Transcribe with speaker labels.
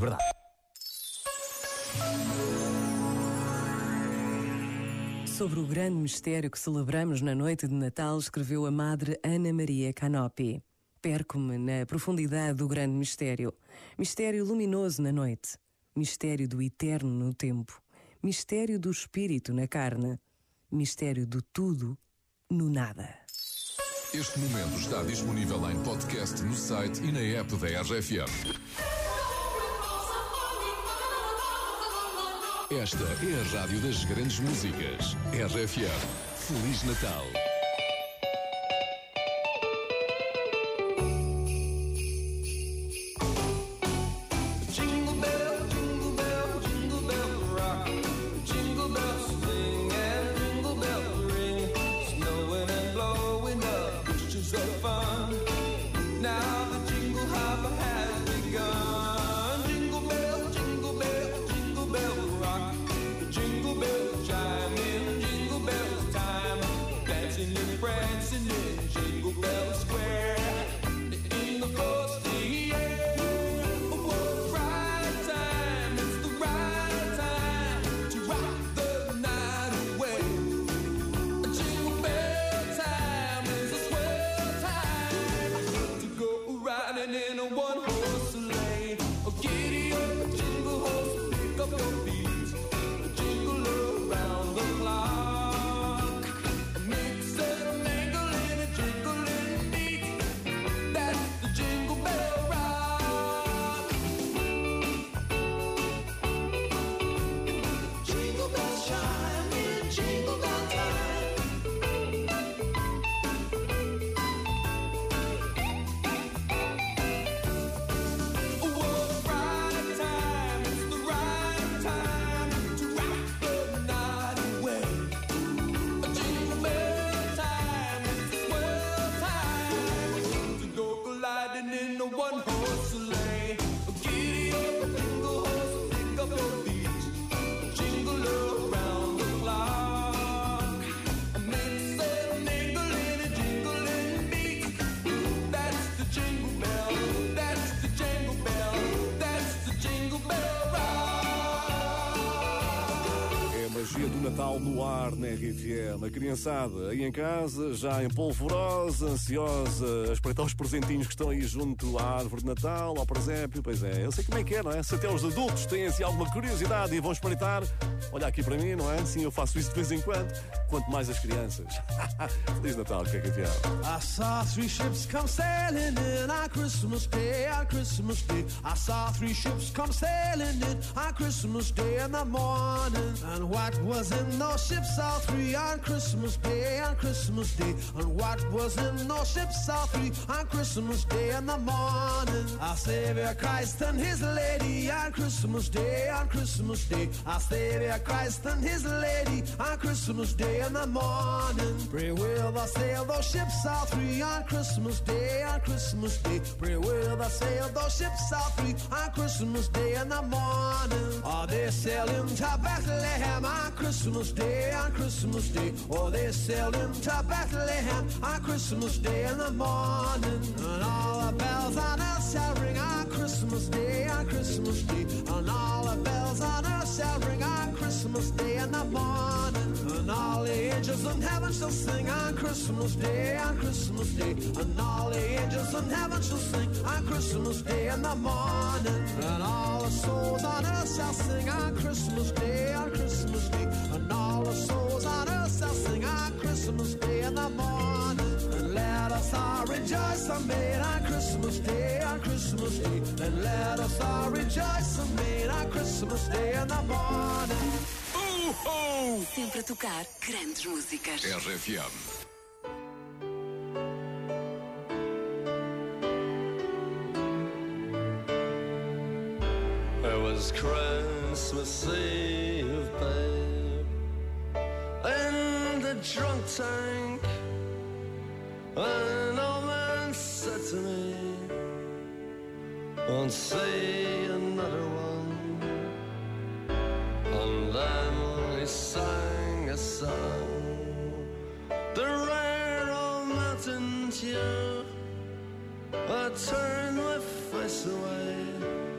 Speaker 1: liberdade.
Speaker 2: Sobre o grande mistério que celebramos na noite de Natal, escreveu a Madre Ana Maria Canopi. Perco-me na profundidade do grande mistério. Mistério luminoso na noite. Mistério do eterno no tempo. Mistério do espírito na carne. Mistério do tudo no nada.
Speaker 3: Este momento está disponível em podcast no site e na app da RFM. Esta é a rádio das grandes músicas. RFM. Feliz Natal.
Speaker 4: Gliding in a one-horse sleigh.
Speaker 5: Natal no ar na RFM. A criançada aí em casa, já em polvorosa, ansiosa, a espreitar os presentinhos que estão aí junto à árvore de Natal, ao presépio. Pois é, eu sei como é que é, não é? Se até os adultos têm assim alguma curiosidade e vão espreitar, olha aqui para mim, não é? Sim, eu faço isso de vez em quando. Quanto mais as crianças. Feliz Natal, que é que é
Speaker 6: I saw three ships come sailing in on Christmas Day, on Christmas Day. I saw three ships come sailing in on Christmas Day in the morning. And what was in those ships, all three on Christmas Day, on Christmas Day. And what was in those ships, all three on Christmas Day in the morning. Our Savior Christ and His Lady on Christmas Day, on Christmas Day. Our Savior Christ and His Lady on Christmas Day in the morning. Pray will the sail those ships all three on Christmas Day, on Christmas Day. Pray will the sail those ships all three on Christmas Day in the morning. Are they sailing to Bethlehem on Christmas Day, on Christmas Day? Or they sailing to Bethlehem on Christmas Day in the morning? And all the bells on earth shall ring on Christmas Day, on Christmas Day. And all in heaven shall sing on Christmas Day, on Christmas Day. And all the angels in heaven shall sing on Christmas Day in the morning. And all the souls on earth shall sing on Christmas Day, on Christmas Day. And all the souls on earth shall sing on Christmas Day in the morning. And let us all rejoice and made on Christmas Day, on Christmas Day. And let us all rejoice and made on Christmas Day in the morning.
Speaker 7: Sempre a tocar grandes músicas.
Speaker 3: RFM.
Speaker 8: It was Christmas Eve, babe, in the drunk tank. An old man said to me, Won't see song, the rare old mountain tune. I turn my face away